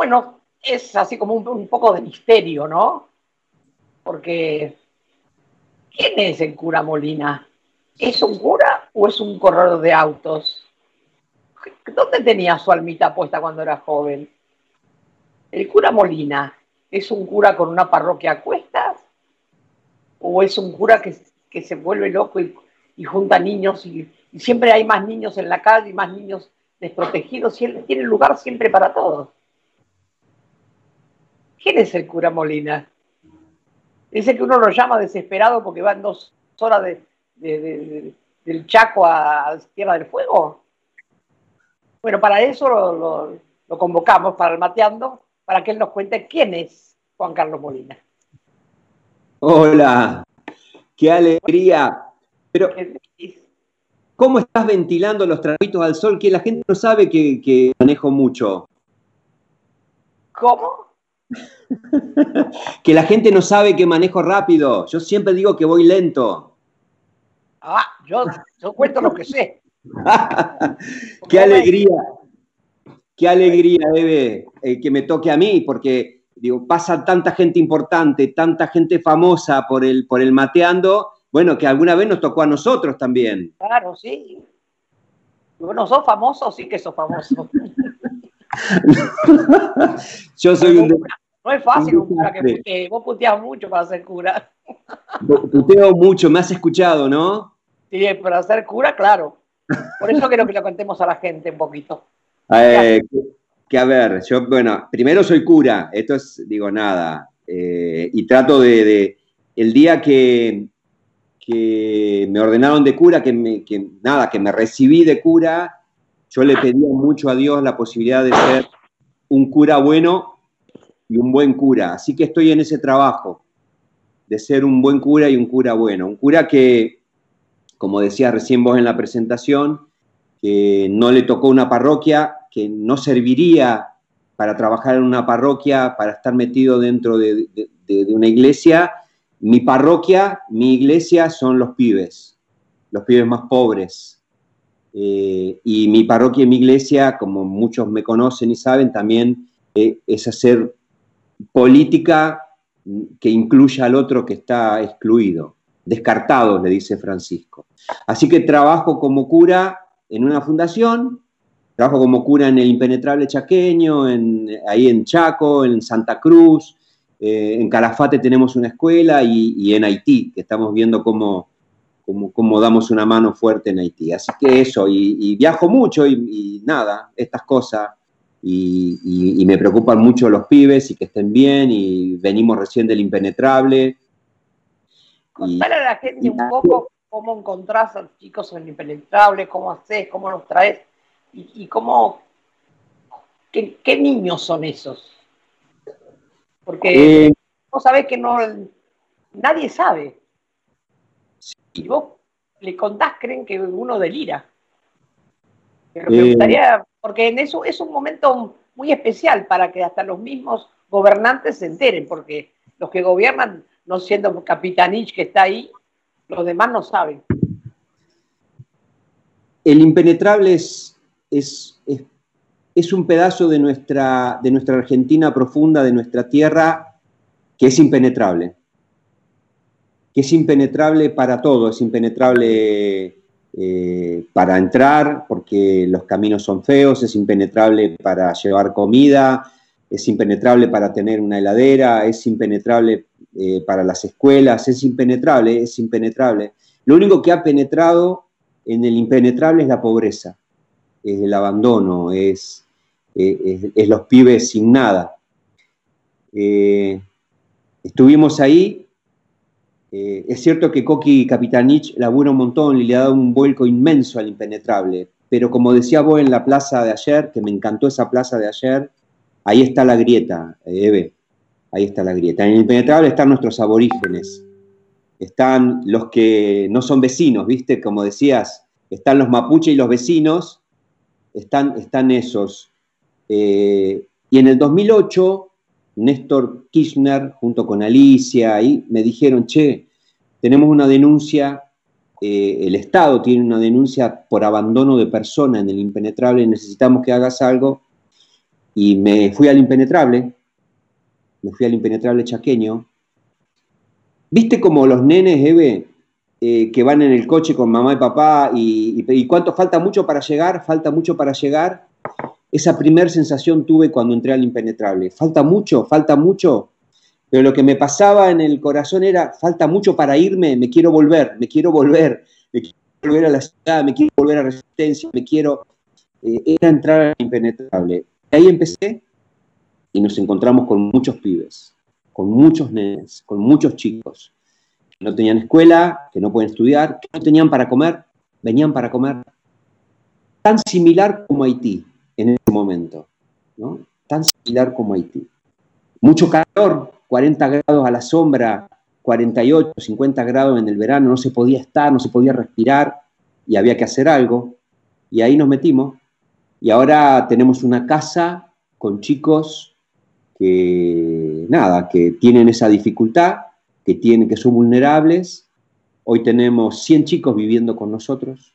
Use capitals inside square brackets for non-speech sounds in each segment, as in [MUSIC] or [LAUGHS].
bueno, es así como un, poco de misterio, ¿no? Porque, ¿quién es el cura Molina? ¿Es un cura o es un corredor de autos? ¿Dónde tenía su almita puesta cuando era joven? ¿El cura Molina es un cura con una parroquia a cuestas? ¿O es un cura que, se vuelve loco y, junta niños y, y, siempre hay más niños en la calle y más niños desprotegidos y él tiene lugar siempre para todos? ¿Quién es el cura Molina? Dice que uno lo llama desesperado porque van dos horas del Chaco a, Tierra del Fuego. Bueno, para eso lo, convocamos, para el Mateando, para que él nos cuente quién es Juan Carlos Molina. Hola, qué alegría. Pero, ¿cómo estás ventilando los trapitos al sol que la gente no sabe que manejo mucho? ¿Cómo? [LAUGHS] que la gente no sabe que manejo rápido. Yo siempre digo que voy lento. Ah, yo, cuento lo que sé. [LAUGHS] qué alegría, qué alegría, Eve, eh, que me toque a mí, porque digo, pasa tanta gente importante, tanta gente famosa por el, por el mateando, bueno, que alguna vez nos tocó a nosotros también. Claro, sí. Bueno, sos famoso, sí que sos famoso. [LAUGHS] Yo soy un... No es fácil un cura que putee. Vos puteas mucho para ser cura. Puteo mucho, me has escuchado, ¿no? Sí, para ser cura, claro. Por eso quiero que lo contemos a la gente un poquito. Eh, que, a ver, yo, bueno, primero soy cura, esto es, digo, nada. Eh, y trato de, el día que, que me ordenaron de cura, que, me, que nada, que me recibí de cura, yo le pedía mucho a Dios la posibilidad de ser un cura bueno y un buen cura. Así que estoy en ese trabajo de ser un buen cura y un cura bueno. Un cura que, como decía recién vos en la presentación, que no le tocó una parroquia, que no serviría para trabajar en una parroquia, para estar metido dentro de, una iglesia. Mi parroquia, mi iglesia son los pibes, los pibes más pobres, eh, y mi parroquia y mi iglesia, como muchos me conocen y saben, también eh, es hacer política que incluya al otro que está excluido, descartado, le dice Francisco. Así que trabajo como cura en una fundación, trabajo como cura en el impenetrable chaqueño, ahí en Chaco, en Santa Cruz, eh, en Calafate tenemos una escuela y en Haití, que estamos viendo cómo cómo, damos una mano fuerte en Haití. Así que eso, y, viajo mucho y, nada, estas cosas, y, me preocupan mucho los pibes y que estén bien, y venimos recién del impenetrable. Contale a la gente un poco cómo encontrás a los chicos en el impenetrable, cómo haces, cómo los traes, y, cómo, qué, niños son esos. Porque eh, vos sabés que no, nadie sabe y vos le contás, creen que uno delira. Pero me eh, gustaría, porque en eso es un momento muy especial para que hasta los mismos gobernantes se enteren, porque los que gobiernan, no siendo Capitanich que está ahí, los demás no saben. El impenetrable es, es, es, un pedazo de nuestra, de nuestra Argentina profunda, de nuestra tierra, que es impenetrable que es impenetrable para todo, es impenetrable eh, para entrar porque los caminos son feos, es impenetrable para llevar comida, es impenetrable para tener una heladera, es impenetrable eh, para las escuelas, es impenetrable, es impenetrable. Lo único que ha penetrado en el impenetrable es la pobreza, es el abandono, es, es los pibes sin nada. Eh, estuvimos ahí eh, es cierto que Coqui Capitanich labura un montón y le ha dado un vuelco inmenso al impenetrable, pero como decía vos en la plaza de ayer, que me encantó esa plaza de ayer, ahí está la grieta, eh, Eve, ahí está la grieta. En el impenetrable están nuestros aborígenes, están los que no son vecinos, ¿viste? Como decías, están los mapuche y los vecinos, están, están esos. Eh, y en el 2008 Néstor Kirchner junto con Alicia, y me dijeron, che, tenemos una denuncia, eh, el Estado tiene una denuncia por abandono de persona en el impenetrable, necesitamos que hagas algo. y me fui al impenetrable, me fui al impenetrable chaqueño. ¿Viste como los nenes, Eve, eh, que van en el coche con mamá y papá y, y, cuánto falta mucho para llegar? Falta mucho para llegar. Esa primera sensación tuve cuando entré al impenetrable. Falta mucho, falta mucho. Pero lo que me pasaba en el corazón era, falta mucho para irme, me quiero volver, me quiero volver, me quiero volver a la ciudad, me quiero volver a Resistencia, me quiero... Eh, era entrar al impenetrable. Ahí empecé y nos encontramos con muchos pibes, con muchos nenes, con muchos chicos que no tenían escuela, que no pueden estudiar, que no tenían para comer, venían para comer. Tan similar como Haití en ese momento, ¿no? Tan similar como Haití. Mucho calor, 40 grados a la sombra, 48, 50 grados en el verano, no se podía estar, no se podía respirar y había que hacer algo. Y ahí nos metimos. Y ahora tenemos una casa con chicos que, nada, que tienen esa dificultad, que, tienen, que son vulnerables. Hoy tenemos 100 chicos viviendo con nosotros.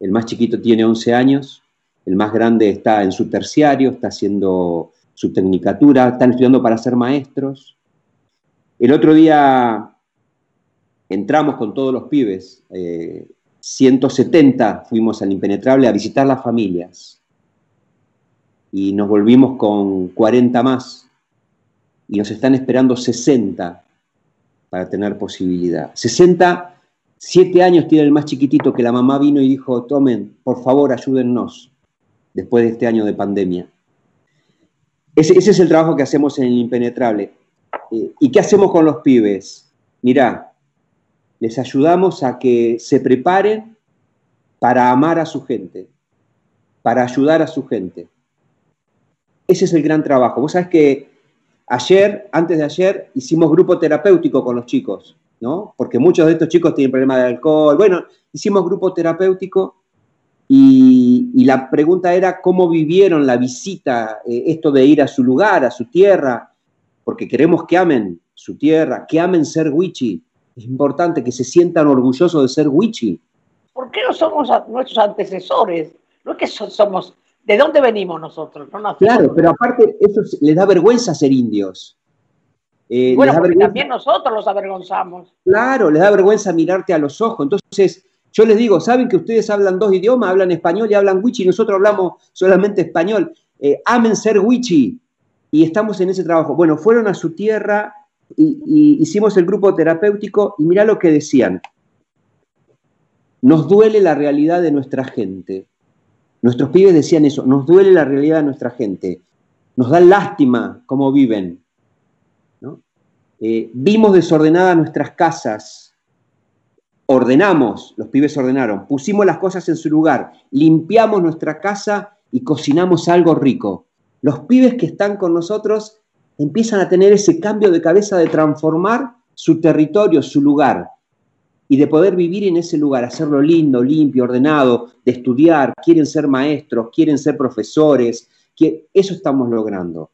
El más chiquito tiene 11 años, el más grande está en su terciario, está haciendo su tecnicatura, están estudiando para ser maestros. El otro día entramos con todos los pibes, 170 eh, fuimos al Impenetrable a visitar las familias y nos volvimos con 40 más y nos están esperando 60 para tener posibilidad. 60, 7 años tiene el más chiquitito que la mamá vino y dijo, tomen, por favor, ayúdennos después de este año de pandemia. Ese, es el trabajo que hacemos en el Impenetrable. Eh, ¿Y qué hacemos con los pibes? Mirá, les ayudamos a que se preparen para amar a su gente, para ayudar a su gente. Ese es el gran trabajo. Vos sabés que Ayer, antes de ayer, hicimos grupo terapéutico con los chicos, ¿no? Porque muchos de estos chicos tienen problemas de alcohol. Bueno, hicimos grupo terapéutico y, la pregunta era cómo vivieron la visita, eh, esto de ir a su lugar, a su tierra, porque queremos que amen su tierra, que amen ser Wichi. Es importante que se sientan orgullosos de ser Wichi. ¿Por qué no somos nuestros antecesores? No es que somos ¿De dónde venimos nosotros? claro, pero aparte eso les da vergüenza ser indios. Eh, bueno, porque también nosotros los avergonzamos. Claro, les da vergüenza mirarte a los ojos. Entonces, yo les digo, ¿saben que ustedes hablan dos idiomas? Hablan español y hablan wichi, nosotros hablamos solamente español. Eh, amen ser wichi. Y estamos en ese trabajo. Bueno, fueron a su tierra y, hicimos el grupo terapéutico y mirá lo que decían. Nos duele la realidad de nuestra gente. Nuestros pibes decían eso, nos duele la realidad de nuestra gente, nos da lástima cómo viven. Eh, vimos desordenadas nuestras casas, ordenamos, los pibes ordenaron, pusimos las cosas en su lugar, limpiamos nuestra casa y cocinamos algo rico. Los pibes que están con nosotros empiezan a tener ese cambio de cabeza de transformar su territorio, su lugar y de poder vivir en ese lugar, hacerlo lindo, limpio, ordenado, de estudiar, quieren ser maestros, quieren ser profesores, que eso estamos logrando.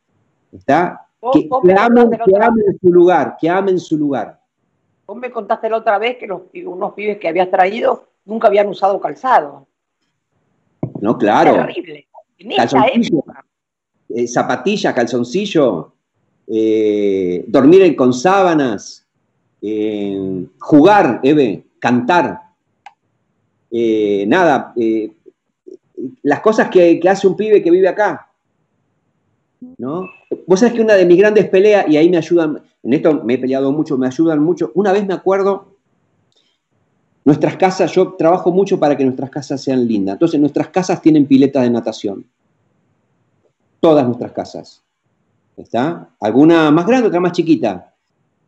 ¿Está? Que, amen, su lugar, que amen su lugar. Vos me contaste la otra vez que los, unos pibes que habías traído nunca habían usado calzado. No, claro. terrible. En esa época. Eh, zapatilla, calzoncillo, eh, dormir con sábanas, eh, jugar, Eve, cantar, eh, nada, las cosas que, hace un pibe que vive acá. ¿no? Vos sabés que una de mis grandes peleas, y ahí me ayudan, en esto me he peleado mucho, me ayudan mucho, una vez me acuerdo, nuestras casas, yo trabajo mucho para que nuestras casas sean lindas, entonces nuestras casas tienen piletas de natación, todas nuestras casas. ¿Está? Alguna más grande, otra más chiquita.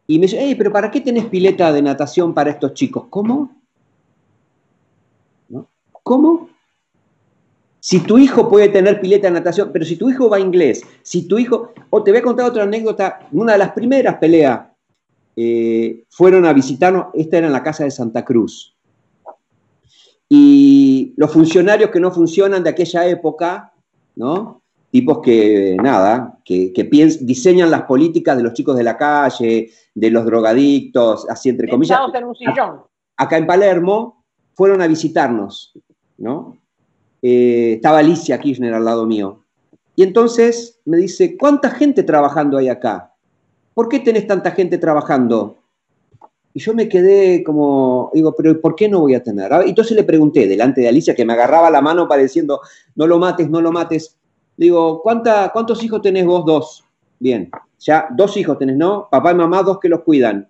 Y me dice, pero ¿para qué tenés pileta de natación para estos chicos? ¿Cómo? ¿Cómo? Si tu hijo puede tener pileta de natación, pero si tu hijo va a inglés, si tu hijo... O te voy a contar otra anécdota. Una de las primeras peleas eh, fueron a visitarnos, esta era en la casa de Santa Cruz. Y los funcionarios que no funcionan de aquella época, ¿no? tipos que, nada, que, diseñan las políticas de los chicos de la calle, de los drogadictos, así entre comillas. En un sillón. Acá en Palermo fueron a visitarnos, ¿no? Eh, estaba Alicia Kirchner al lado mío. Y entonces me dice, ¿cuánta gente trabajando hay acá? ¿Por qué tenés tanta gente trabajando? Y yo me quedé como, digo, pero ¿por qué no voy a tener? Ah, entonces le pregunté, delante de Alicia, que me agarraba la mano pareciendo, no lo mates, no lo mates. Digo, ¿cuánta, ¿cuántos hijos tenés vos? Dos. Bien, ya dos hijos tenés, ¿no? Papá y mamá, dos que los cuidan.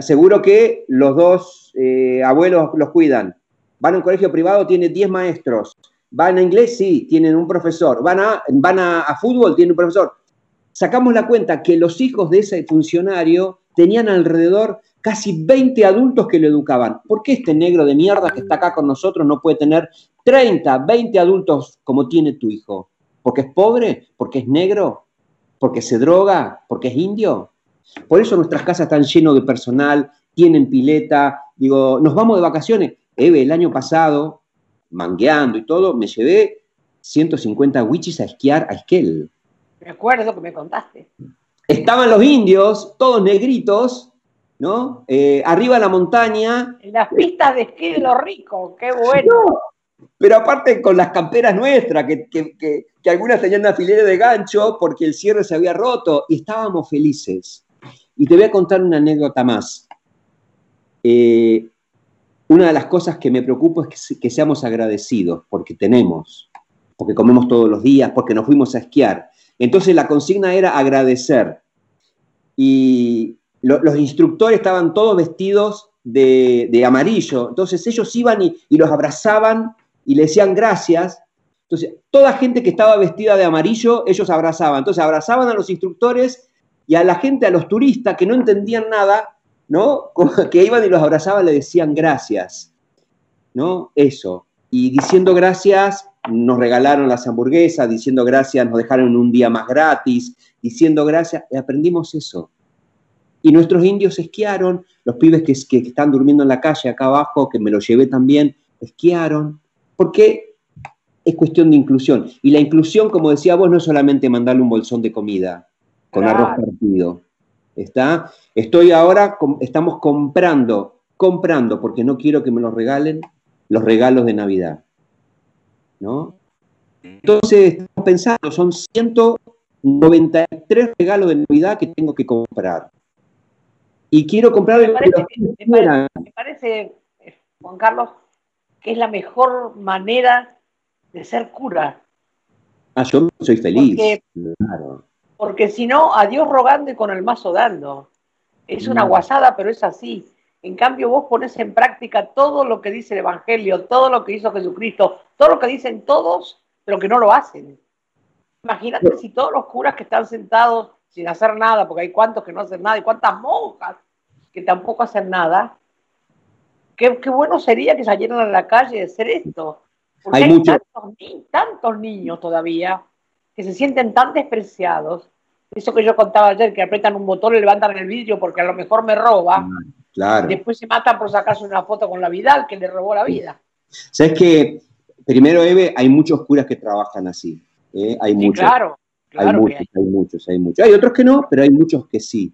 Seguro que los dos eh, abuelos los cuidan. Van a un colegio privado, tiene 10 maestros. Van a inglés, sí, tienen un profesor. Van a, van a, fútbol, tienen un profesor. Sacamos la cuenta que los hijos de ese funcionario tenían alrededor casi 20 adultos que lo educaban. ¿Por qué este negro de mierda que está acá con nosotros no puede tener 30, 20 adultos como tiene tu hijo? ¿Porque es pobre? ¿Porque es negro? ¿Porque se droga? ¿Porque es indio? Por eso nuestras casas están llenas de personal, tienen pileta. Digo, nos vamos de vacaciones. Eve, el año pasado, mangueando y todo, me llevé 150 wichis a esquiar a Esquel. Me acuerdo que me contaste. Estaban los indios, todos negritos, ¿no? Eh, arriba de la montaña. En las pistas de esquí de los ricos, qué bueno. pero aparte con las camperas nuestras, que, algunas tenían una filera de gancho porque el cierre se había roto y estábamos felices. Y te voy a contar una anécdota más. Eh, una de las cosas que me preocupa es que, seamos agradecidos porque tenemos, porque comemos todos los días, porque nos fuimos a esquiar. Entonces la consigna era agradecer. Y los instructores estaban todos vestidos de, amarillo. Entonces ellos iban y, los abrazaban y le decían gracias. Entonces, toda gente que estaba vestida de amarillo, ellos abrazaban. Entonces, abrazaban a los instructores y a la gente, a los turistas que no entendían nada, ¿no? Que iban y los abrazaban, le decían gracias, ¿no? Eso. Y diciendo gracias, nos regalaron las hamburguesas, diciendo gracias, nos dejaron un día más gratis, diciendo gracias, y aprendimos eso. Y nuestros indios esquiaron, los pibes que, que están durmiendo en la calle acá abajo, que me lo llevé también, esquiaron, porque es cuestión de inclusión. Y la inclusión, como decía vos, no es solamente mandarle un bolsón de comida con arroz partido. ¿Está? Estoy ahora, estamos comprando, comprando, porque no quiero que me los regalen, los regalos de Navidad. ¿No? Entonces, estamos pensando, son 193 regalos de Navidad que tengo que comprar. Y quiero comprar... Me parece, me parece, Juan Carlos, que es la mejor manera de ser cura. Ah, yo soy feliz. Porque, si no, a Dios rogando y con el mazo dando. Es una guasada, pero es así. En cambio, vos pones en práctica todo lo que dice el Evangelio, todo lo que hizo Jesucristo, todo lo que dicen todos, pero que no lo hacen. Imagínate si todos los curas que están sentados sin hacer nada, porque hay cuantos que no hacen nada y cuántas monjas que tampoco hacen nada, qué, bueno sería que salieran a la calle a hacer esto. Porque hay, tantos, niños todavía que se sienten tan despreciados. Eso que yo contaba ayer, que apretan un botón y levantan el vidrio porque a lo mejor me roba. Claro. Después se matan por sacarse una foto con la Vidal que le robó la vida. ¿Sabes que Primero, Eve, hay muchos curas que trabajan así. ¿eh? Hay muchos. Claro, hay muchos, hay. muchos, hay muchos. Hay otros que no, pero hay muchos que sí.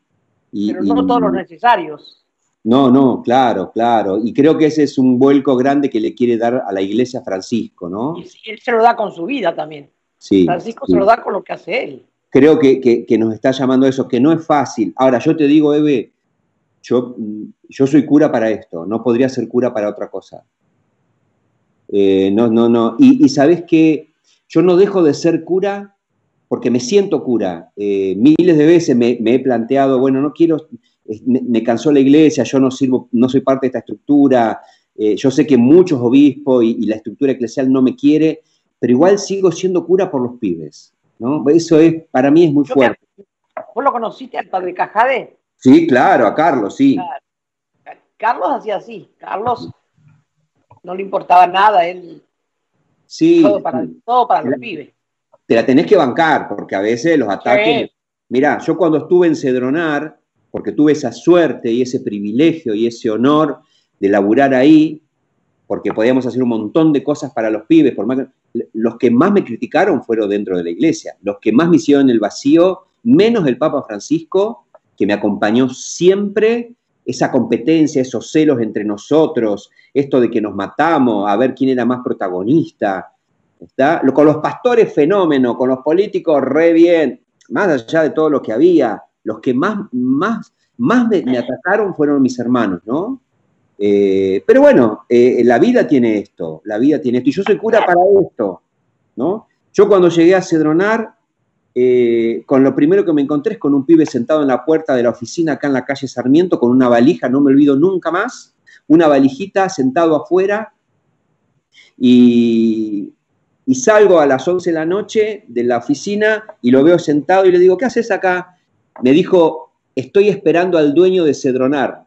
pero no todos los necesarios. No, no, claro, claro. Y creo que ese es un vuelco grande que le quiere dar a la iglesia Francisco, ¿no? Y él se lo da con su vida también. Sí. Francisco se lo da con lo que hace él. Creo que, nos está llamando a eso, que no es fácil. Ahora, yo te digo, Eve, yo, yo soy cura para esto, no podría ser cura para otra cosa. Eh, no, no, no. Y, sabes que yo no dejo de ser cura porque me siento cura. Eh, miles de veces me, he planteado, bueno, no quiero, me, cansó la iglesia, yo no sirvo, no soy parte de esta estructura, eh, yo sé que muchos obispos y, la estructura eclesial no me quiere, pero igual sigo siendo cura por los pibes, ¿no? Eso es, para mí es muy fuerte. ¿Vos lo conociste al padre Cajade? Sí, claro, a Carlos, sí. Carlos hacía así, Carlos no le importaba nada, él... Sí. Todo para, todo para los pibes te la tenés que bancar, porque a veces los ataques. Mirá, yo cuando estuve en Cedronar, porque tuve esa suerte y ese privilegio y ese honor de laburar ahí, porque podíamos hacer un montón de cosas para los pibes, por más los que más me criticaron fueron dentro de la iglesia, los que más me hicieron el vacío, menos el Papa Francisco, que me acompañó siempre, esa competencia, esos celos entre nosotros, esto de que nos matamos, a ver quién era más protagonista, ¿Está? Con los pastores, fenómeno, con los políticos, re bien, más allá de todo lo que había, los que más, más, más me, atacaron fueron mis hermanos, ¿no? Eh, pero bueno, eh, la vida tiene esto, la vida tiene esto, y yo soy cura para esto, ¿no? Yo cuando llegué a Cedronar, eh, con lo primero que me encontré es con un pibe sentado en la puerta de la oficina acá en la calle Sarmiento, con una valija, no me olvido nunca más, una valijita sentado afuera, y, y salgo a las 11 de la noche de la oficina y lo veo sentado y le digo, ¿qué haces acá? Me dijo, estoy esperando al dueño de Cedronar,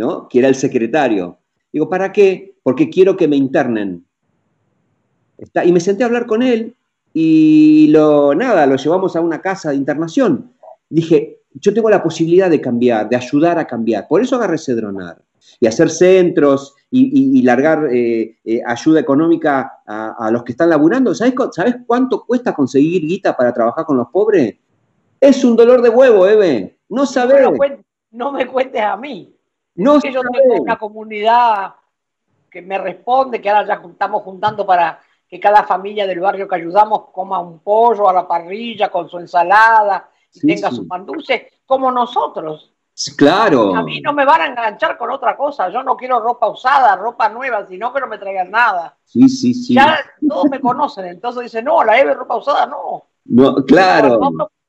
¿no? Que era el secretario. Digo, ¿para qué? Porque quiero que me internen. Está, y me senté a hablar con él y lo, nada, lo llevamos a una casa de internación. Dije, yo tengo la posibilidad de cambiar, de ayudar a cambiar. Por eso agarré Cedronar. Y hacer centros y, largar eh, eh, ayuda económica a, los que están laburando. ¿Sabes, ¿Sabes cuánto cuesta conseguir guita para trabajar con los pobres? Es un dolor de huevo, Eve. No sabes. No, me cuentes a mí. No que yo tengo una comunidad que me responde, que ahora ya estamos juntando para que cada familia del barrio que ayudamos coma un pollo a la parrilla con su ensalada y tenga su pan dulce, como nosotros. Claro. A mí no me van a enganchar con otra cosa. Yo no quiero ropa usada, ropa nueva, sino que no me traigan nada. Sí, sí, sí. Ya todos me conocen, entonces dicen, no, la Eve ropa usada, no. No, claro.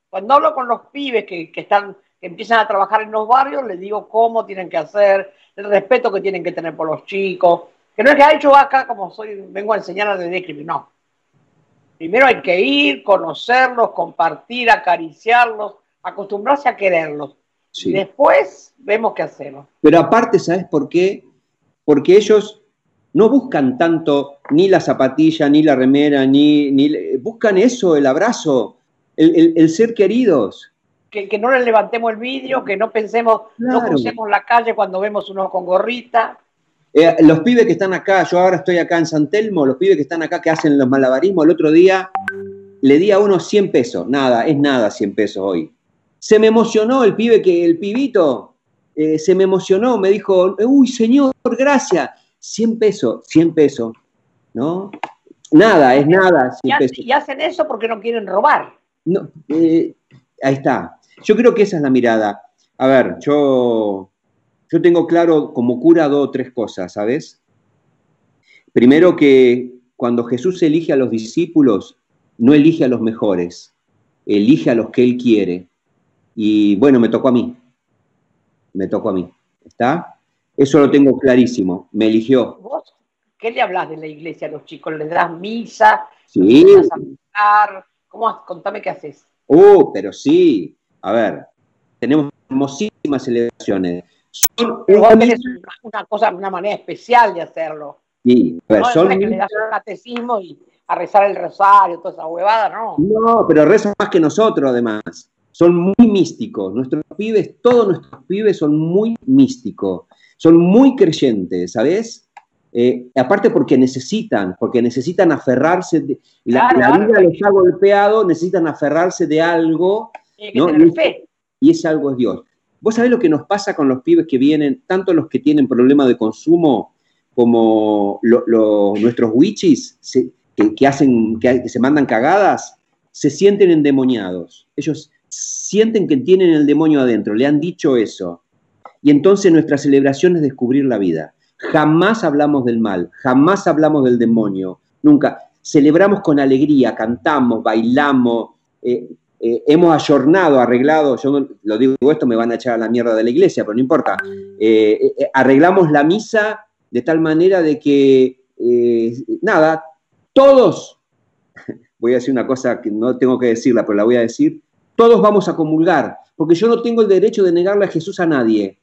Cuando hablo, con los pibes que, están, que empiezan a trabajar en los barrios, les digo cómo tienen que hacer, el respeto que tienen que tener por los chicos. Que no es que ha hecho acá como soy, vengo a enseñar a describir, no. Primero hay que ir, conocerlos, compartir, acariciarlos, acostumbrarse a quererlos Después vemos qué hacemos. Pero aparte, ¿sabes por qué? Porque ellos no buscan tanto ni la zapatilla, ni la remera, ni, ni buscan eso, el abrazo, el, ser queridos. Que, no le levantemos el vidrio, que no pensemos, no crucemos la calle cuando vemos uno con gorrita. Eh, los pibes que están acá, yo ahora estoy acá en San Telmo, los pibes que están acá que hacen los malabarismos, el otro día le di a uno 100 pesos, nada, es nada 100 pesos hoy. Se me emocionó el pibe, que el pibito, eh, se me emocionó, me dijo, uy, señor, gracias. 100 pesos, 100 pesos, ¿no? Nada, es nada. 100 pesos. y hacen eso porque no quieren robar. No, eh, ahí está. Yo creo que esa es la mirada. A ver, yo, yo tengo claro como cura dos o tres cosas, ¿sabes? Primero que cuando Jesús elige a los discípulos, no elige a los mejores, elige a los que Él quiere. Y bueno, me tocó a mí. Me tocó a mí. ¿Está? Eso lo tengo clarísimo. Me eligió. ¿Vos qué le hablas de la iglesia a los chicos? ¿Les das misa? Sí. A ¿Cómo? Contame qué haces. Uh, pero sí. A ver, tenemos hermosísimas celebraciones. Son una, cosa, una manera especial de hacerlo. Sí, no son. que le das un catecismo y a rezar el rosario, toda esa huevada, no. No, pero rezan más que nosotros, además son muy místicos. Nuestros pibes, todos nuestros pibes son muy místicos, son muy creyentes, ¿sabes? Eh, aparte porque necesitan, porque necesitan aferrarse, de, la, vida les ha golpeado, necesitan aferrarse de algo, y, y ese algo es Dios. ¿Vos sabés lo que nos pasa con los pibes que vienen, tanto los que tienen problemas de consumo como nuestros wichis que, hacen, que se mandan cagadas? Se sienten endemoniados. Ellos sienten que tienen el demonio adentro, le han dicho eso. Y entonces nuestra celebración es descubrir la vida. Jamás hablamos del mal, jamás hablamos del demonio, nunca. Celebramos con alegría, cantamos, bailamos, eh, eh, hemos ayornado, arreglado, yo lo digo esto, me van a echar a la mierda de la iglesia, pero no importa. Eh, arreglamos la misa de tal manera de que, nada, todos, [LAUGHS] voy a decir una cosa que no tengo que decirla, pero la voy a decir, todos vamos a comulgar, porque yo no tengo el derecho de negarle a Jesús a nadie.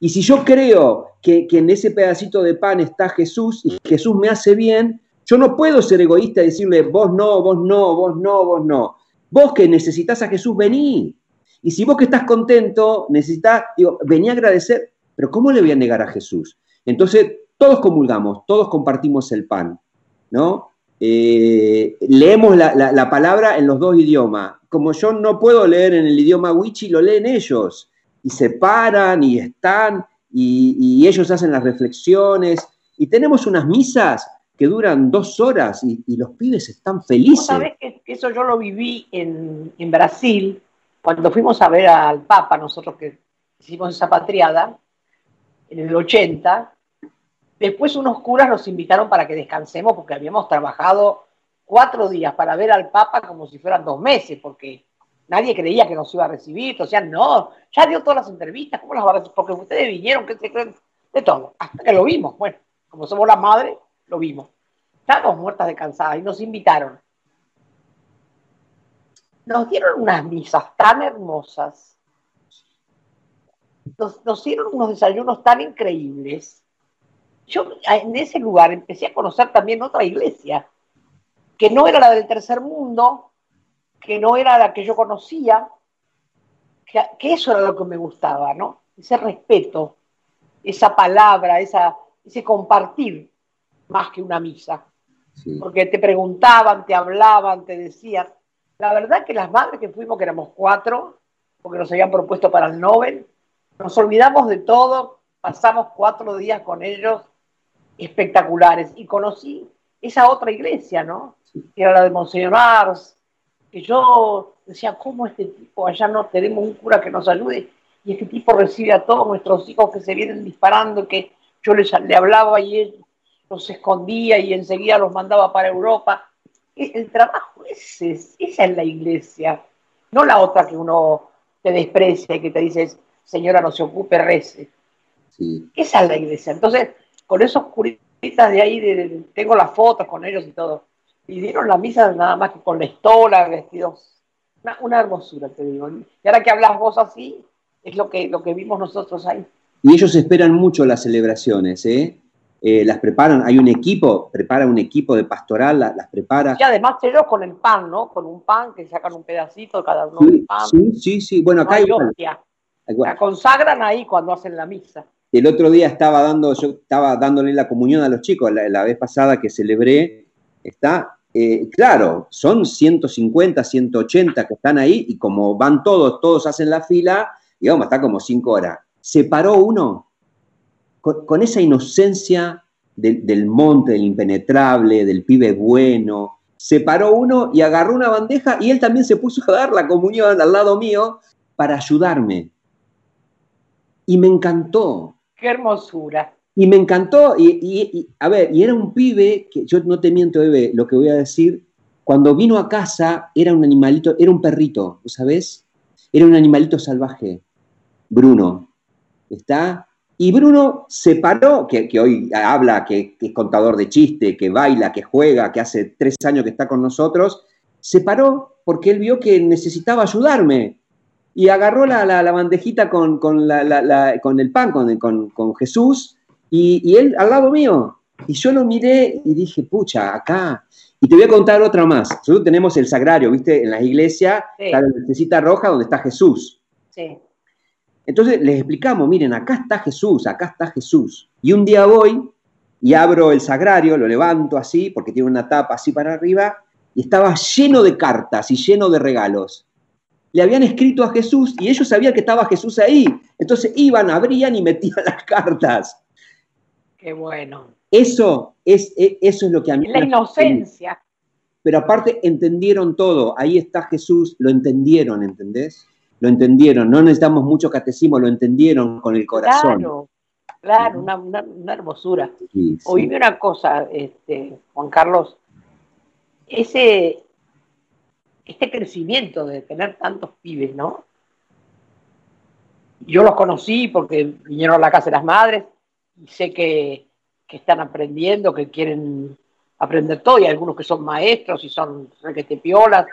Y si yo creo que, en ese pedacito de pan está Jesús y Jesús me hace bien, yo no puedo ser egoísta y decirle, vos no, vos no, vos no, vos no. Vos que necesitas a Jesús, vení. Y si vos que estás contento, necesitas, digo, vení a agradecer, pero ¿cómo le voy a negar a Jesús? Entonces, todos comulgamos, todos compartimos el pan, ¿no? Eh, leemos la, palabra en los dos idiomas. Como yo no puedo leer en el idioma wichi, lo leen ellos. Y se paran y están y, ellos hacen las reflexiones. Y tenemos unas misas que duran dos horas y, los pibes están felices. ¿Sabes que, eso yo lo viví en, en, Brasil, cuando fuimos a ver al Papa, nosotros que hicimos esa patriada, en el 80, después unos curas nos invitaron para que descansemos porque habíamos trabajado cuatro días para ver al Papa como si fueran dos meses, porque nadie creía que nos iba a recibir, o sea, no, ya dio todas las entrevistas, ¿cómo las va a recibir? Porque ustedes vinieron, ¿qué se creen? De todo, hasta que lo vimos, bueno, como somos las madres, lo vimos. Estábamos muertas de cansada y nos invitaron. Nos dieron unas misas tan hermosas, nos, dieron unos desayunos tan increíbles. Yo en ese lugar empecé a conocer también otra iglesia, que no era la del tercer mundo, que no era la que yo conocía, que, eso era lo que me gustaba, ¿no? Ese respeto, esa palabra, esa, ese compartir, más que una misa. Porque te preguntaban, te hablaban, te decían. La verdad que las madres que fuimos, que éramos cuatro, porque nos habían propuesto para el Nobel, nos olvidamos de todo, pasamos cuatro días con ellos espectaculares y conocí esa otra iglesia, ¿no? Que era la de Monseñor Ars, que yo decía, ¿cómo este tipo, allá no tenemos un cura que nos ayude? Y este tipo recibe a todos nuestros hijos que se vienen disparando, que yo les, le hablaba y él los escondía y enseguida los mandaba para Europa. E, el trabajo ese, esa es la iglesia, no la otra que uno te desprecia y que te dices, señora, no se ocupe, rece. Esa es la iglesia. Entonces, con esos curitas de ahí, tengo las fotos con ellos y todo y dieron la misa nada más que con la estola, vestidos. Una, hermosura, te digo. Y ahora que hablas vos así, es lo que, lo que vimos nosotros ahí. Y ellos esperan mucho las celebraciones, ¿eh? Eh las preparan, hay un equipo, prepara un equipo de pastoral, las, prepara. Y además ellos con el pan, ¿no? Con un pan que sacan un pedacito cada uno del pan. Sí, sí, sí. Bueno, acá hay. La consagran ahí cuando hacen la misa. El otro día estaba dando, yo estaba dándole la comunión a los chicos, la vez pasada que celebré, está, eh, claro, son 150, 180 que están ahí y como van todos, todos hacen la fila, digamos, está como cinco horas. Se paró uno con, esa inocencia del monte, del impenetrable, del pibe bueno. Se paró uno y agarró una bandeja y él también se puso a dar la comunión al lado mío para ayudarme. Y me encantó. Qué hermosura. Y me encantó, y, a ver, y era un pibe, que yo no te miento, bebé, lo que voy a decir, cuando vino a casa era un animalito, era un perrito, ¿sabes? Era un animalito salvaje, Bruno, ¿está? Y Bruno se paró, que, hoy habla, que, es contador de chiste, que baila, que juega, que hace tres años que está con nosotros, se paró porque él vio que necesitaba ayudarme y agarró la, la, bandejita con, con, con, el pan, con, con Jesús, y, él al lado mío. Y yo lo miré y dije, pucha, acá. Y te voy a contar otra más. Nosotros tenemos el sagrario, ¿viste? En las iglesias está la necesita roja donde está Jesús. Sí. Entonces les explicamos, miren, acá está Jesús, acá está Jesús. Y un día voy y abro el sagrario, lo levanto así, porque tiene una tapa así para arriba, y estaba lleno de cartas y lleno de regalos. Le habían escrito a Jesús y ellos sabían que estaba Jesús ahí. Entonces iban, abrían y metían [LAUGHS] las cartas. Qué bueno. Eso es, e, eso es lo que a mí... La inocencia. Pero aparte entendieron todo. Ahí está Jesús, lo entendieron, ¿entendés? Lo entendieron. No necesitamos mucho catecismo, lo entendieron con el corazón. Claro, claro, una, hermosura. Oíme una cosa, este, Juan Carlos. Ese, este crecimiento de tener tantos pibes, ¿no? Yo los conocí porque vinieron a la casa de las madres y sé que, están aprendiendo, que quieren aprender todo, y algunos que son maestros y son requete piolas.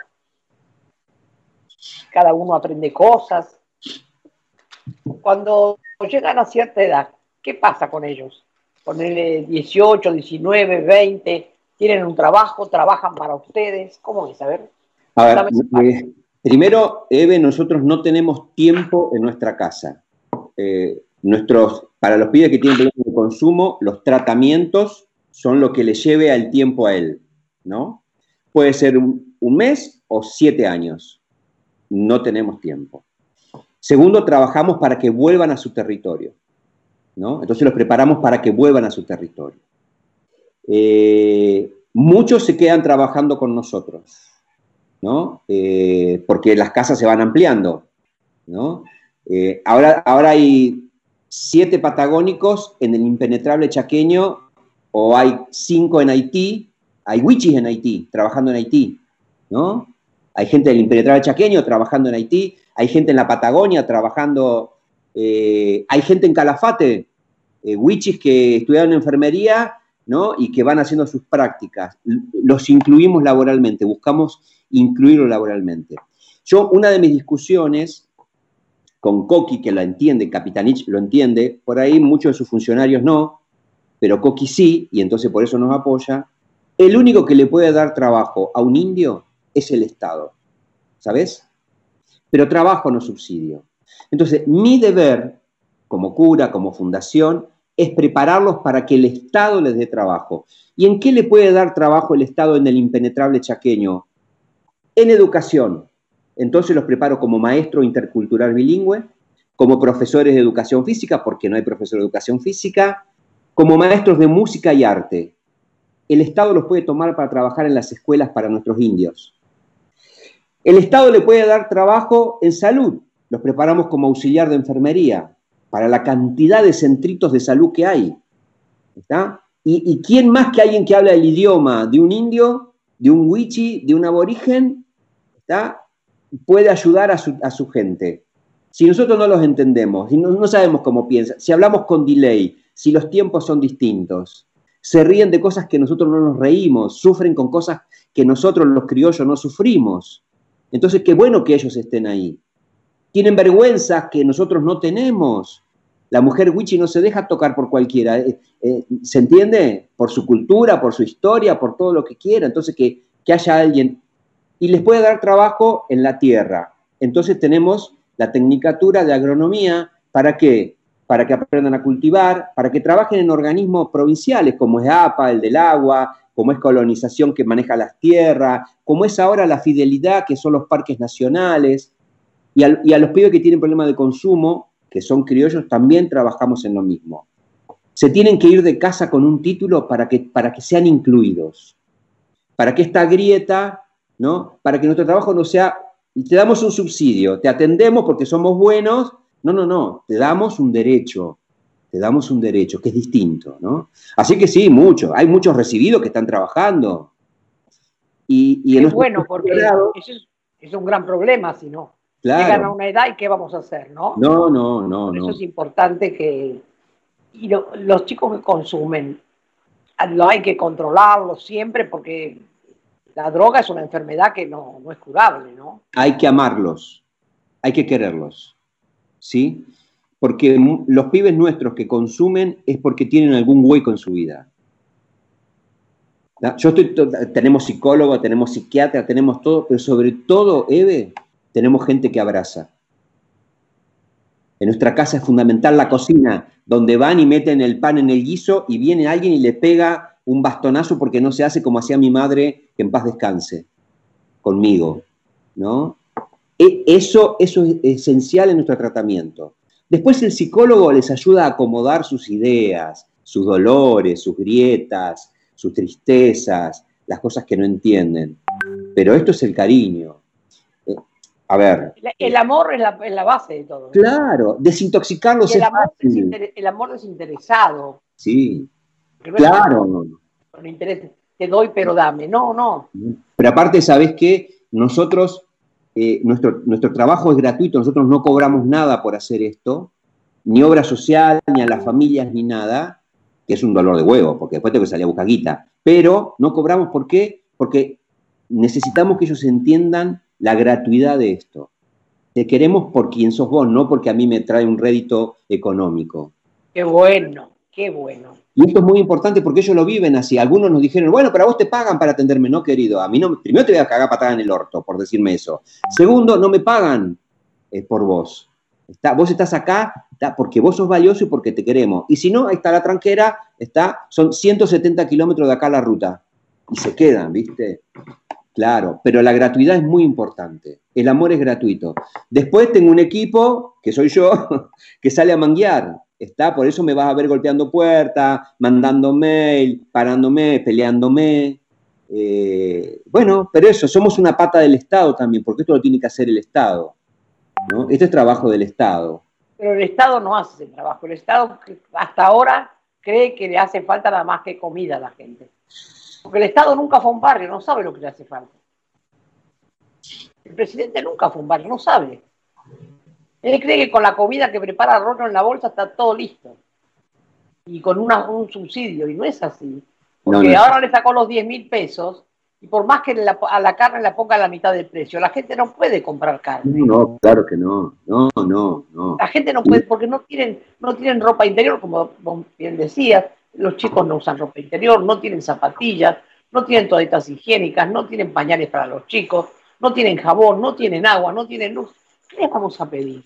Cada uno aprende cosas. Cuando llegan a cierta edad, ¿qué pasa con ellos? Ponerle 18, 19, 20, tienen un trabajo, trabajan para ustedes. ¿Cómo es? A ver. A ver, eh, primero, Eve, nosotros no tenemos tiempo en nuestra casa. Eh, nuestros para los pibes que tienen problemas de consumo, los tratamientos son lo que le lleve al tiempo a él, ¿no? Puede ser un, mes o siete años. No tenemos tiempo. Segundo, trabajamos para que vuelvan a su territorio, ¿no? Entonces los preparamos para que vuelvan a su territorio. eh, muchos se quedan trabajando con nosotros, ¿no? Eh, porque las casas se van ampliando, ¿no? Eh, ahora, ahora hay siete patagónicos en el impenetrable chaqueño, o hay cinco en Haití, hay wichis en Haití, trabajando en Haití, ¿no? Hay gente del impenetrable chaqueño trabajando en Haití, hay gente en la Patagonia trabajando, hay gente en Calafate, wichis que estudiaron enfermería ¿no? y que van haciendo sus prácticas. Los incluimos laboralmente, buscamos incluirlo laboralmente. Yo, una de mis discusiones con Coqui, que la entiende, Capitanich lo entiende, por ahí muchos de sus funcionarios no, pero Coqui sí, y entonces por eso nos apoya, el único que le puede dar trabajo a un indio es el Estado, ¿sabes? Pero trabajo no subsidio. Entonces, mi deber como cura, como fundación, es prepararlos para que el Estado les dé trabajo. ¿Y en qué le puede dar trabajo el Estado en el impenetrable chaqueño? En educación. Entonces los preparo como maestro intercultural bilingüe, como profesores de educación física, porque no hay profesor de educación física, como maestros de música y arte. El Estado los puede tomar para trabajar en las escuelas para nuestros indios. El Estado le puede dar trabajo en salud. Los preparamos como auxiliar de enfermería, para la cantidad de centritos de salud que hay. ¿Está? ¿Y, quién más que alguien que habla el idioma de un indio, de un wichi, de un aborigen, ¿está? puede ayudar a su, gente? Si nosotros no los entendemos, si no, sabemos cómo piensan, si hablamos con delay, si los tiempos son distintos, se ríen de cosas que nosotros no nos reímos, sufren con cosas que nosotros los criollos no sufrimos. Entonces, qué bueno que ellos estén ahí. Tienen vergüenza que nosotros no tenemos. La mujer wichi no se deja tocar por cualquiera, eh, eh, ¿se entiende? Por su cultura, por su historia, por todo lo que quiera. Entonces, que, haya alguien. Y les puede dar trabajo en la tierra. Entonces tenemos la tecnicatura de agronomía, ¿para qué? Para que aprendan a cultivar, para que trabajen en organismos provinciales, como es APA, el del agua, como es colonización que maneja las tierras, como es ahora la fidelidad, que son los parques nacionales, y a, los pibes que tienen problemas de consumo, que son criollos, también trabajamos en lo mismo. Se tienen que ir de casa con un título para que, para que sean incluidos, para que esta grieta, ¿no? Para que nuestro trabajo no sea, te damos un subsidio, te atendemos porque somos buenos, no, no, no, te damos un derecho, te damos un derecho que es distinto, ¿no? Así que sí, muchos, hay muchos recibidos que están trabajando. Y, y es bueno, porque eso es, es, un gran problema, si no. Llegan a una edad y qué vamos a hacer, ¿no? No, no, no. Por eso es importante que y los chicos que consumen, lo hay que controlarlo siempre porque la droga es una enfermedad que no, no es curable, ¿no? Hay que amarlos, hay que quererlos, ¿sí? Porque los pibes nuestros que consumen es porque tienen algún hueco en su vida. Yo estoy, tenemos psicólogo, tenemos psiquiatra, tenemos todo, pero sobre todo, Eve, tenemos gente que abraza. En nuestra casa es fundamental la cocina, donde van y meten el pan en el guiso y viene alguien y le pega un bastonazo porque no se hace como hacía mi madre, que en paz descanse, conmigo, ¿no? E, eso, eso es esencial en nuestro tratamiento. Después el psicólogo les ayuda a acomodar sus ideas, sus dolores, sus grietas, sus tristezas, las cosas que no entienden. Pero esto es el cariño. A ver. El, amor es la, base de todo. Claro, desintoxicarlos el es el amor desinteresado. Sí, claro. Con interés, te doy pero dame. No, no. Pero aparte, ¿sabes qué? Nosotros, eh, nuestro, nuestro trabajo es gratuito, nosotros no cobramos nada por hacer esto, ni obra social, ni a las familias, ni nada, que es un dolor de huevo, porque después tengo que salir a buscar guita. Pero no cobramos, ¿por qué? Porque necesitamos que ellos entiendan la gratuidad de esto. Te queremos por quien sos vos, no porque a mí me trae un rédito económico. Qué bueno, qué bueno. Y esto es muy importante porque ellos lo viven así. Algunos nos dijeron, bueno, pero a vos te pagan para atenderme, no, querido. A mí no, primero te voy a cagar patada en el orto por decirme eso. Segundo, no me pagan eh, por vos. Vos estás acá porque vos sos valioso y porque te queremos. Y si no, ahí está la tranquera, está, son 170 kilómetros de acá la ruta. Y se quedan, ¿viste? Claro, pero la gratuidad es muy importante. El amor es gratuito. Después tengo un equipo, que soy yo, [LAUGHS] que sale a manguear. Está, por eso me vas a ver golpeando puertas, mandando mail, parándome, peleándome. Eh, bueno, pero eso, somos una pata del Estado también, porque esto lo tiene que hacer el Estado. ¿no? Este es trabajo del Estado. Pero el Estado no hace ese trabajo. El Estado hasta ahora cree que le hace falta nada más que comida a la gente. Porque el Estado nunca fue un barrio, no sabe lo que le hace falta. El presidente nunca fue un barrio, no sabe. Él cree que con la comida que prepara Rono en la bolsa está todo listo. Y con un subsidio, y no es así. Porque ahora le sacó los 10 mil pesos y por más que a la carne la ponga a la mitad del precio, la gente no puede comprar carne. No, claro que no. No, no, no. La gente no puede, porque no tienen, no tienen ropa interior, como bien decías. Los chicos no usan ropa interior, no tienen zapatillas, no tienen toallitas higiénicas, no tienen pañales para los chicos, no tienen jabón, no tienen agua, no tienen luz. ¿Qué les vamos a pedir?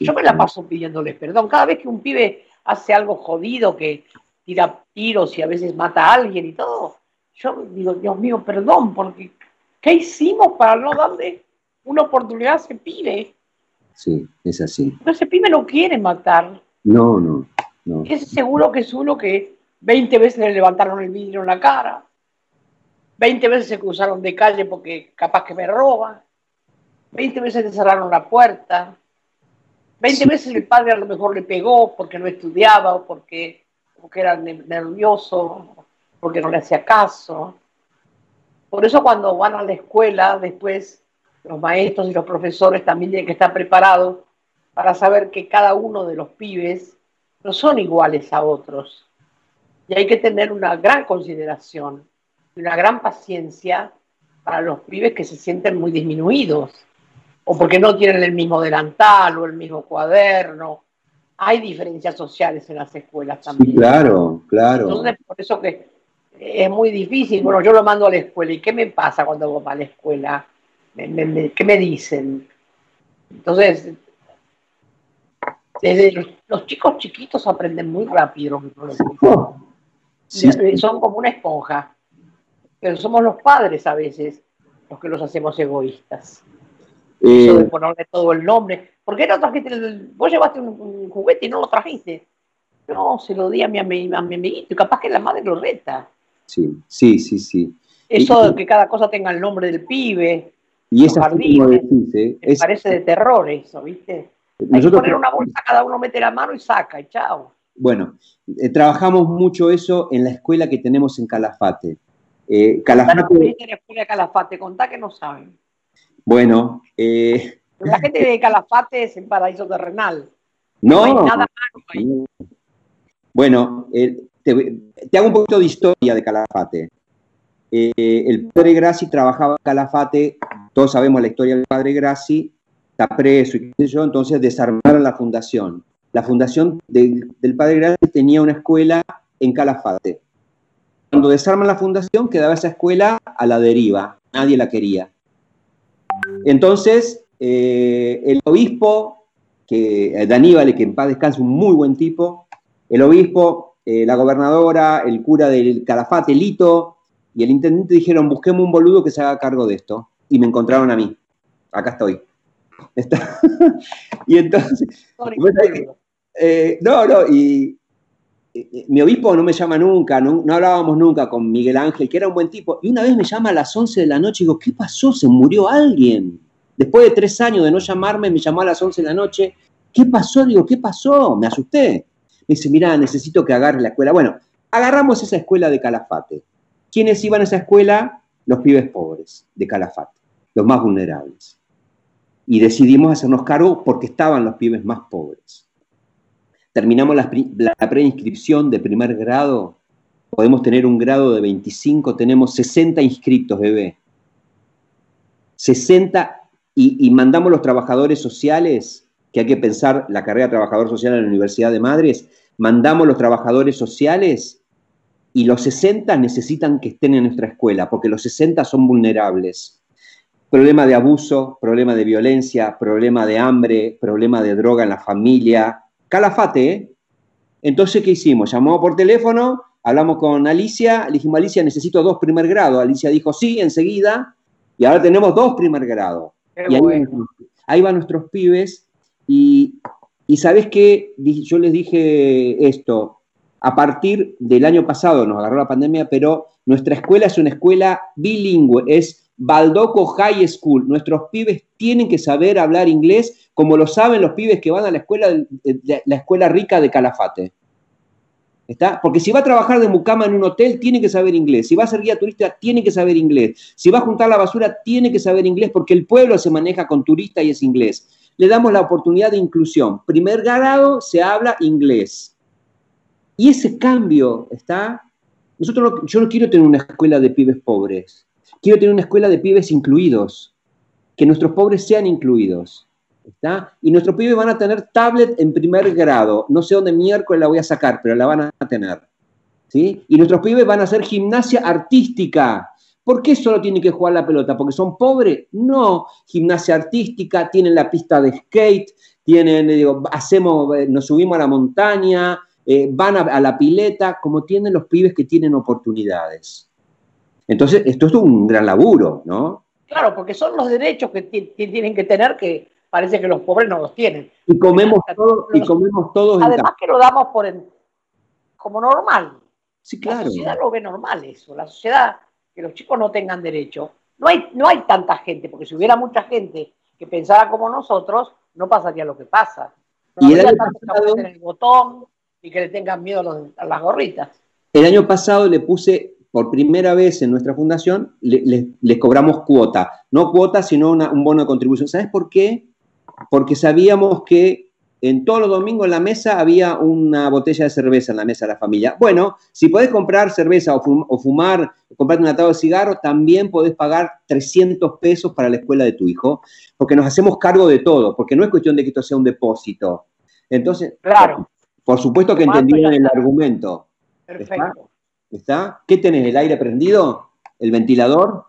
Yo me la paso pidiéndoles perdón. Cada vez que un pibe hace algo jodido, que tira tiros y a veces mata a alguien y todo, yo digo, Dios mío, perdón, porque ¿qué hicimos para no darle una oportunidad a ese pibe? Sí, es así. Porque ese pibe no quiere matar. No, no, no. Es seguro que es uno que 20 veces le levantaron el vidrio en la cara, 20 veces se cruzaron de calle porque capaz que me roban, 20 veces le cerraron la puerta, 20 veces el padre a lo mejor le pegó porque no estudiaba o porque, porque era nervioso, porque no le hacía caso. Por eso cuando van a la escuela, después los maestros y los profesores también tienen que estar preparados para saber que cada uno de los pibes no son iguales a otros. Y hay que tener una gran consideración y una gran paciencia para los pibes que se sienten muy disminuidos, o porque no tienen el mismo delantal o el mismo cuaderno. Hay diferencias sociales en las escuelas también. claro, claro. Entonces, por eso que es muy difícil. Bueno, yo lo mando a la escuela. ¿Y qué me pasa cuando voy a la escuela? ¿Qué me dicen? Entonces, desde los, chicos chiquitos aprenden muy rápido. [LAUGHS] Son como una esponja. Pero somos los padres a veces los que los hacemos egoístas. Eh, Eso de ponerle todo el nombre. ¿Por qué no trajiste? vos llevaste un, juguete y no lo trajiste. No, se lo di a mi, a mi, amiguito y capaz que la madre lo reta sí, sí, sí, sí. Eso de que cada cosa tenga el nombre del pibe. Y esa jardines, ¿eh? es, parece de terror eso, ¿viste? Hay que poner una bolsa, cada uno mete la mano y saca, y chao. Bueno, eh, trabajamos mucho eso en la escuela que tenemos en Calafate. Eh, Calafate... la escuela de Calafate? Contá que no saben. Bueno, eh... La gente de Calafate es el paraíso terrenal. No, no hay nada malo ahí. Bueno, eh, te, hago un poquito de historia de Calafate. Eh, el padre Grassi trabajaba en Calafate, todos sabemos la historia del padre Grassi, está preso y qué sé yo, entonces desarmaron la fundación. La fundación del, padre Grassi tenía una escuela en Calafate. Cuando desarman la fundación, quedaba esa escuela a la deriva, nadie la quería. Entonces, eh, el obispo, que, eh, Daníbal, que en paz descanse, un muy buen tipo, el obispo eh, la gobernadora, el cura del Calafate, Lito, y el intendente dijeron, busquemos un boludo que se haga cargo de esto. Y me encontraron a mí. Acá estoy. [LAUGHS] [LAUGHS] y entonces... Eh, no, no, y mi obispo no me llama nunca, no, hablábamos nunca con Miguel Ángel, que era un buen tipo, y una vez me llama a las 11 de la noche y digo, ¿qué pasó? ¿Se murió alguien? Después de tres años de no llamarme, me llamó a las 11 de la noche, ¿qué pasó? Digo, ¿qué pasó? Me asusté dice, mira, necesito que agarre la escuela. Bueno, agarramos esa escuela de Calafate. ¿Quiénes iban a esa escuela? Los pibes pobres de Calafate, los más vulnerables. Y decidimos hacernos cargo porque estaban los pibes más pobres. Terminamos la, preinscripción de primer grado, podemos tener un grado de 25, tenemos 60 inscritos, bebé. 60 y, y mandamos los trabajadores sociales que hay que pensar la carrera de trabajador social en la Universidad de Madres, mandamos los trabajadores sociales y los 60 necesitan que estén en nuestra escuela, porque los 60 son vulnerables. Problema de abuso, problema de violencia, problema de hambre, problema de droga en la familia. Calafate, ¿eh? Entonces, ¿qué hicimos? Llamó por teléfono, hablamos con Alicia, le dijimos, Alicia, necesito dos primer grado. Alicia dijo, sí, enseguida, y ahora tenemos dos primer grado. Y ahí, ahí van nuestros pibes y, Y sabes que yo les dije esto, a partir del año pasado nos agarró la pandemia, pero nuestra escuela es una escuela bilingüe, es Baldoco High School. Nuestros pibes tienen que saber hablar inglés como lo saben los pibes que van a la escuela, la escuela rica de Calafate. ¿Está? Porque si va a trabajar de mucama en un hotel, tiene que saber inglés. Si va a ser guía turista, tiene que saber inglés. Si va a juntar la basura, tiene que saber inglés porque el pueblo se maneja con turista y es inglés. Le damos la oportunidad de inclusión. Primer grado se habla inglés. Y ese cambio está. Nosotros yo no quiero tener una escuela de pibes pobres. Quiero tener una escuela de pibes incluidos. Que nuestros pobres sean incluidos. ¿Está? Y nuestros pibes van a tener tablet en primer grado. No sé dónde miércoles la voy a sacar, pero la van a tener. ¿sí? Y nuestros pibes van a hacer gimnasia artística. ¿Por qué solo tienen que jugar la pelota? ¿Porque son pobres? No. Gimnasia artística, tienen la pista de skate, tienen, digo, hacemos, eh, nos subimos a la montaña, eh, van a, la pileta, como tienen los pibes que tienen oportunidades. Entonces, esto es un gran laburo, ¿no? Claro, porque son los derechos que tienen que tener que parece que los pobres no los tienen. Y comemos, todos, y comemos todos. Además que lo damos por como normal. Sí, claro. La sociedad lo ve normal eso. La sociedad, que los chicos no tengan derecho. No hay, no hay tanta gente, porque si hubiera mucha gente que pensara como nosotros, no pasaría lo que pasa. y el año en el botón, y que le tengan miedo a, las gorritas. El año pasado le puse, por primera vez en nuestra fundación, les cobramos cuota. No cuota, sino un bono de contribución. ¿Sabes por qué? Porque sabíamos que en todos los domingos en la mesa había una botella de cerveza en la mesa de la familia. Bueno, si podés comprar cerveza o, fumar, o comprarte un atado de cigarro, también podés pagar 300 pesos para la escuela de tu hijo, porque nos hacemos cargo de todo, porque no es cuestión de que esto sea un depósito. Entonces, claro. Por supuesto que entendieron el argumento. Perfecto. ¿Está? ¿Qué tenés? ¿El aire prendido? ¿El ventilador?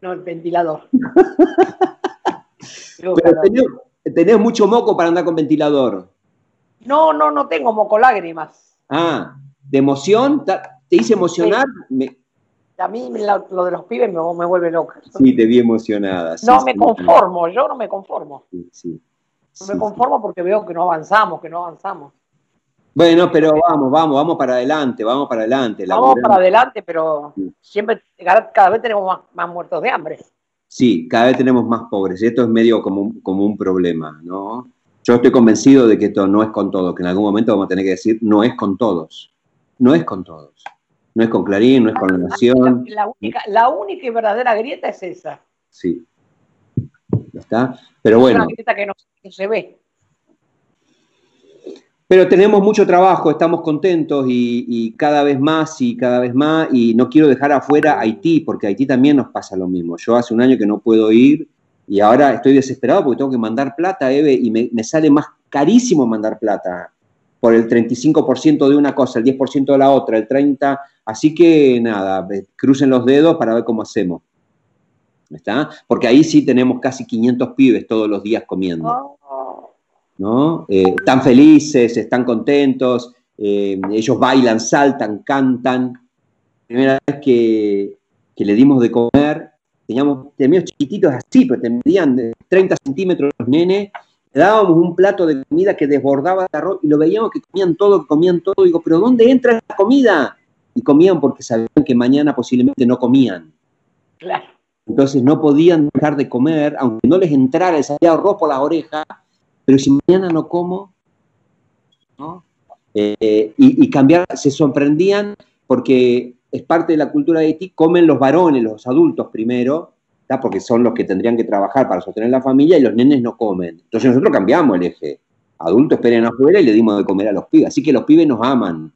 No, el ventilador. [LAUGHS] Pero tenés, mucho moco para andar con ventilador. No, no, no tengo moco lágrimas. Ah, ¿de emoción? ¿Te hice emocionar? A mí lo de los pibes me, vuelve loca. Sí, te vi emocionada. no me conformo, yo no me conformo. Sí, no me conformo porque veo que no avanzamos, que no avanzamos. Bueno, pero vamos, vamos, vamos para adelante, vamos para adelante. Vamos para adelante, pero siempre, cada vez tenemos más, muertos de hambre. Sí, cada vez tenemos más pobres. Y esto es medio como un, como un problema, ¿no? Yo estoy convencido de que esto no es con todos, que en algún momento vamos a tener que decir, no es con todos. No es con todos. No es con Clarín, no es con la Nación. La única, la única y verdadera grieta es esa. Sí. ¿Está? Pero bueno. Es una grieta que no se ve. Pero tenemos mucho trabajo, estamos contentos y, cada vez más y cada vez más, y no quiero dejar afuera Haití, porque Haití también nos pasa lo mismo. Yo hace un año que no puedo ir y ahora estoy desesperado porque tengo que mandar plata, Eve, y me, sale más carísimo mandar plata por el 35% de una cosa, el 10% de la otra, el 30%. Así que nada, crucen los dedos para ver cómo hacemos. ¿Está? Porque ahí sí tenemos casi 500 pibes todos los días comiendo. Oh. ¿No? Eh, están felices, están contentos, eh, ellos bailan, saltan, cantan. Primera vez que, le dimos de comer, teníamos, teníamos chiquititos así, pero te medían 30 centímetros los nenes, le dábamos un plato de comida que desbordaba de arroz y lo veíamos que comían todo, que comían todo. digo, ¿pero dónde entra la comida? Y comían porque sabían que mañana posiblemente no comían. Claro. Entonces no podían dejar de comer, aunque no les entrara el arroz por las orejas, pero si mañana no como, ¿no? Eh, y, cambiar, se sorprendían porque es parte de la cultura de Haití, comen los varones, los adultos primero, porque son los que tendrían que trabajar para sostener la familia y los nenes no comen. Entonces nosotros cambiamos el eje. Adultos esperen afuera y le dimos de comer a los pibes. Así que los pibes nos aman.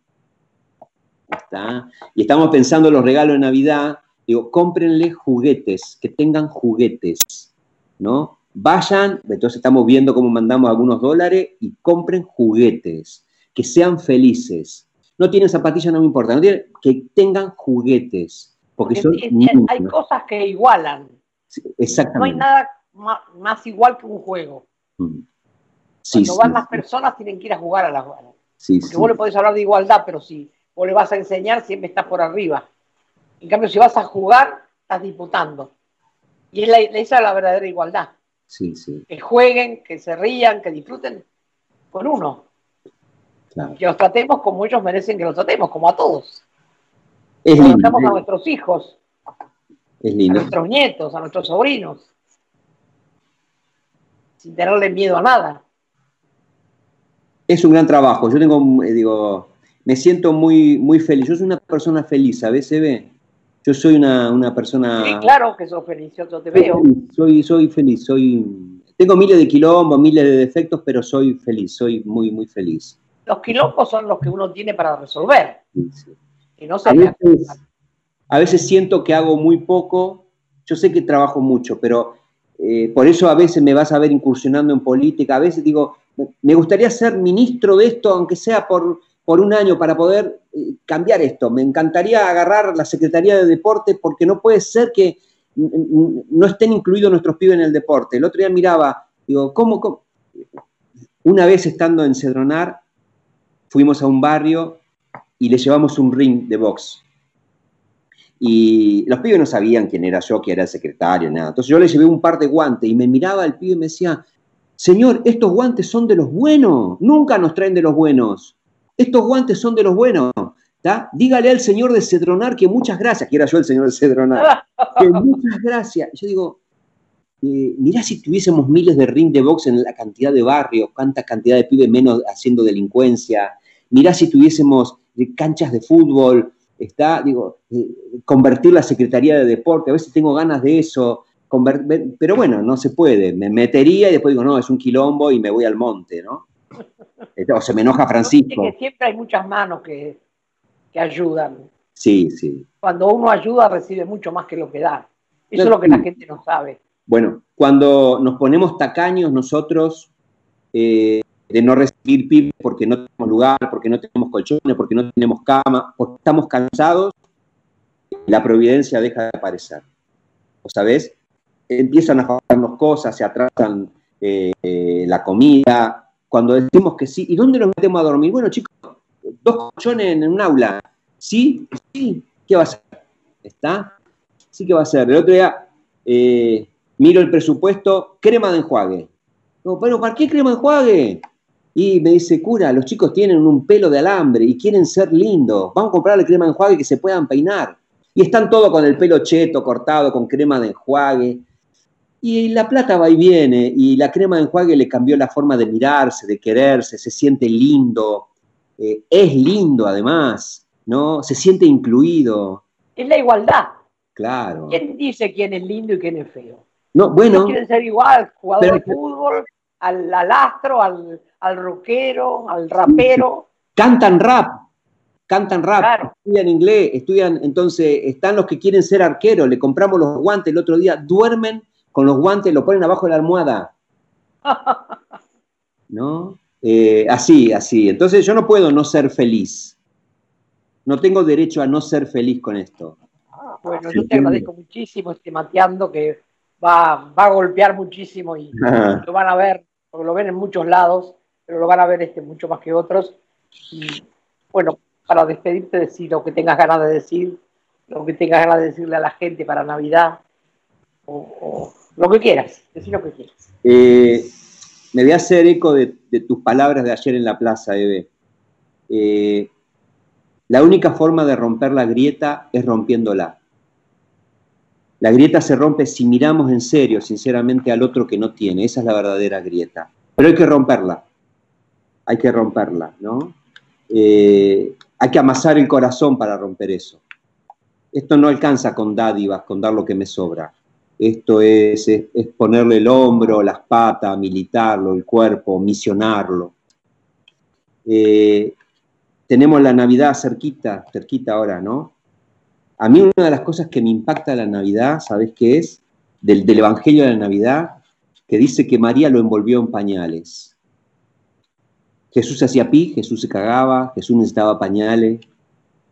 Y estamos pensando en los regalos de Navidad. Digo, cómprenle juguetes, que tengan juguetes, ¿no? Vayan, entonces estamos viendo cómo mandamos algunos dólares y compren juguetes, que sean felices. No tienen zapatillas, no me importa, que tengan juguetes. Porque son hay cosas que igualan. exactamente. No hay nada más, igual que un juego. Mm. Cuando van las personas tienen que ir a jugar a las sí, Porque vos le podés hablar de igualdad, pero si vos le vas a enseñar, siempre estás por arriba. En cambio, si vas a jugar, estás disputando. Y es esa es la verdadera igualdad. Sí, sí. Que jueguen, que se rían, que disfruten. con uno. Que los tratemos como ellos merecen que los tratemos, como a todos. Es lindo. Tratamos a nuestros hijos, es lindo. a nuestros nietos, a nuestros sobrinos, sin tenerle miedo a nada. Es un gran trabajo. Yo tengo, eh, digo, me siento muy, muy feliz. Yo soy una persona feliz, ¿sabes, ve Yo soy una, persona... Sí, claro que soy feliz, yo te veo. Soy, soy feliz, soy... Tengo miles de quilombos, miles de defectos, pero soy feliz, soy muy, muy feliz. Los quilombos son los que uno tiene para resolver. Y no se a veces siento que hago muy poco, yo sé que trabajo mucho, pero eh, por eso a veces me vas a ver incursionando en política, a veces digo, me gustaría ser ministro de esto, aunque sea por, por un año, para poder eh, cambiar esto. Me encantaría agarrar la Secretaría de Deporte porque no puede ser que no estén incluidos nuestros pibes en el deporte. El otro día miraba, digo, ¿cómo? cómo? Una vez estando en Cedronar, fuimos a un barrio y le llevamos un ring de box. Y los pibes no sabían quién era yo, que era el secretario, nada. Entonces yo le llevé un par de guantes y me miraba el pibe y me decía, Señor, estos guantes son de los buenos, nunca nos traen de los buenos. Estos guantes son de los buenos. Dígale al señor de Cedronar que muchas gracias, que era yo el señor de Cedronar, que muchas gracias. Yo digo, eh, mirá si tuviésemos miles de ring de box en la cantidad de barrios, cuánta cantidad de pibes menos haciendo delincuencia. Mirá si tuviésemos canchas de fútbol, está, digo, eh, convertir la Secretaría de Deporte, a veces tengo ganas de eso, pero bueno, no se puede, me metería y después digo, no, es un quilombo y me voy al monte, ¿no? Este, o se me enoja Francisco. Que siempre hay muchas manos que, que ayudan. Sí, sí. Cuando uno ayuda recibe mucho más que lo que da. Eso es lo que la gente no sabe. Bueno, cuando nos ponemos tacaños nosotros, eh, de no recibir pibes porque no tenemos lugar, porque no tenemos colchones, porque no tenemos cama, porque estamos cansados, la providencia deja de aparecer. ¿O sabes? Empiezan a faltarnos cosas, se atrasan eh, la comida. Cuando decimos que sí, ¿y dónde nos metemos a dormir? Bueno, chicos, dos colchones en un aula. ¿Sí? ¿Sí? ¿Qué va a ser? ¿Está? Sí que va a ser. El otro día eh, miro el presupuesto, crema de enjuague. No, pero ¿para qué crema de enjuague? Y me dice, cura, los chicos tienen un pelo de alambre y quieren ser lindos. Vamos a comprarle crema de enjuague que se puedan peinar. Y están todos con el pelo cheto, cortado, con crema de enjuague. Y la plata va y viene, y la crema de enjuague le cambió la forma de mirarse, de quererse, se siente lindo, eh, es lindo además, ¿no? Se siente incluido. Es la igualdad. Claro. ¿Quién dice quién es lindo y quién es feo? No, bueno. quieren ser igual, jugador de fútbol, al, astro, al, al rockero, al rapero. Cantan rap, cantan rap, estudian inglés, estudian, entonces están los que quieren ser arqueros, le compramos los guantes el otro día, duermen con los guantes, lo ponen abajo de la almohada. [LAUGHS] ¿No? Eh, así, así. Entonces yo no puedo no ser feliz. No tengo derecho a no ser feliz con esto. Ah, bueno, yo te agradezco muchísimo este mateando que va, va a golpear muchísimo y [LAUGHS] lo van a ver porque lo ven en muchos lados, pero lo van a ver este mucho más que otros. Y bueno, para despedirte, decir lo que tengas ganas de decir, lo que tengas ganas de decirle a la gente para Navidad, o, lo que quieras, decir lo que quieras. Eh, me voy a hacer eco de, tus palabras de ayer en la plaza, Eve. Eh, la única forma de romper la grieta es rompiéndola. La grieta se rompe si miramos en serio, sinceramente, al otro que no tiene. Esa es la verdadera grieta. Pero hay que romperla. Hay que romperla, ¿no? Eh, hay que amasar el corazón para romper eso. Esto no alcanza con dádivas, con dar lo que me sobra. Esto es, ponerle el hombro, las patas, militarlo, el cuerpo, misionarlo. Eh, tenemos la Navidad cerquita, cerquita ahora, ¿no? A mí una de las cosas que me impacta la Navidad, ¿sabes qué es? Del, Evangelio de la Navidad, que dice que María lo envolvió en pañales. Jesús hacía pi, Jesús se cagaba, Jesús necesitaba pañales.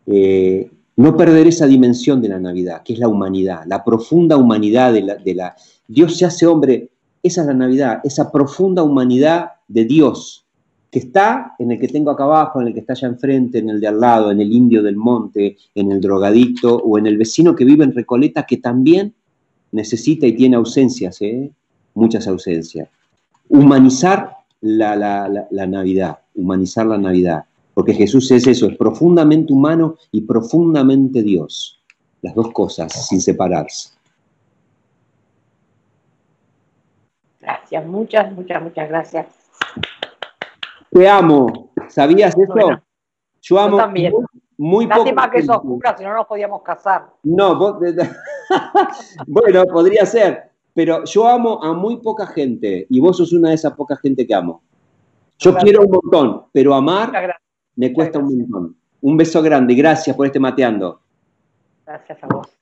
Eh, no perder esa dimensión de la Navidad, que es la humanidad, la profunda humanidad de la. Dios se hace hombre, esa es la Navidad, esa profunda humanidad de Dios, que está en el que tengo acá abajo, en el que está allá enfrente, en el de al lado, en el indio del monte, en el drogadicto o en el vecino que vive en Recoleta que también necesita y tiene ausencias, ¿eh? muchas ausencias. Humanizar la Navidad, humanizar la Navidad. Porque Jesús es eso, es profundamente humano y profundamente Dios. Las dos cosas, sin separarse. Gracias, muchas, muchas, muchas gracias. Te amo. ¿Sabías eso? yo amo. también. Muy, Lástima que eso oscura, si no nos podíamos casar. No, [LAUGHS] bueno, podría ser, pero yo amo a muy poca gente y vos sos una de esas pocas gente que amo. Yo quiero un montón, pero amar me cuesta un montón. Un beso grande, gracias por este mateando. Gracias a vos.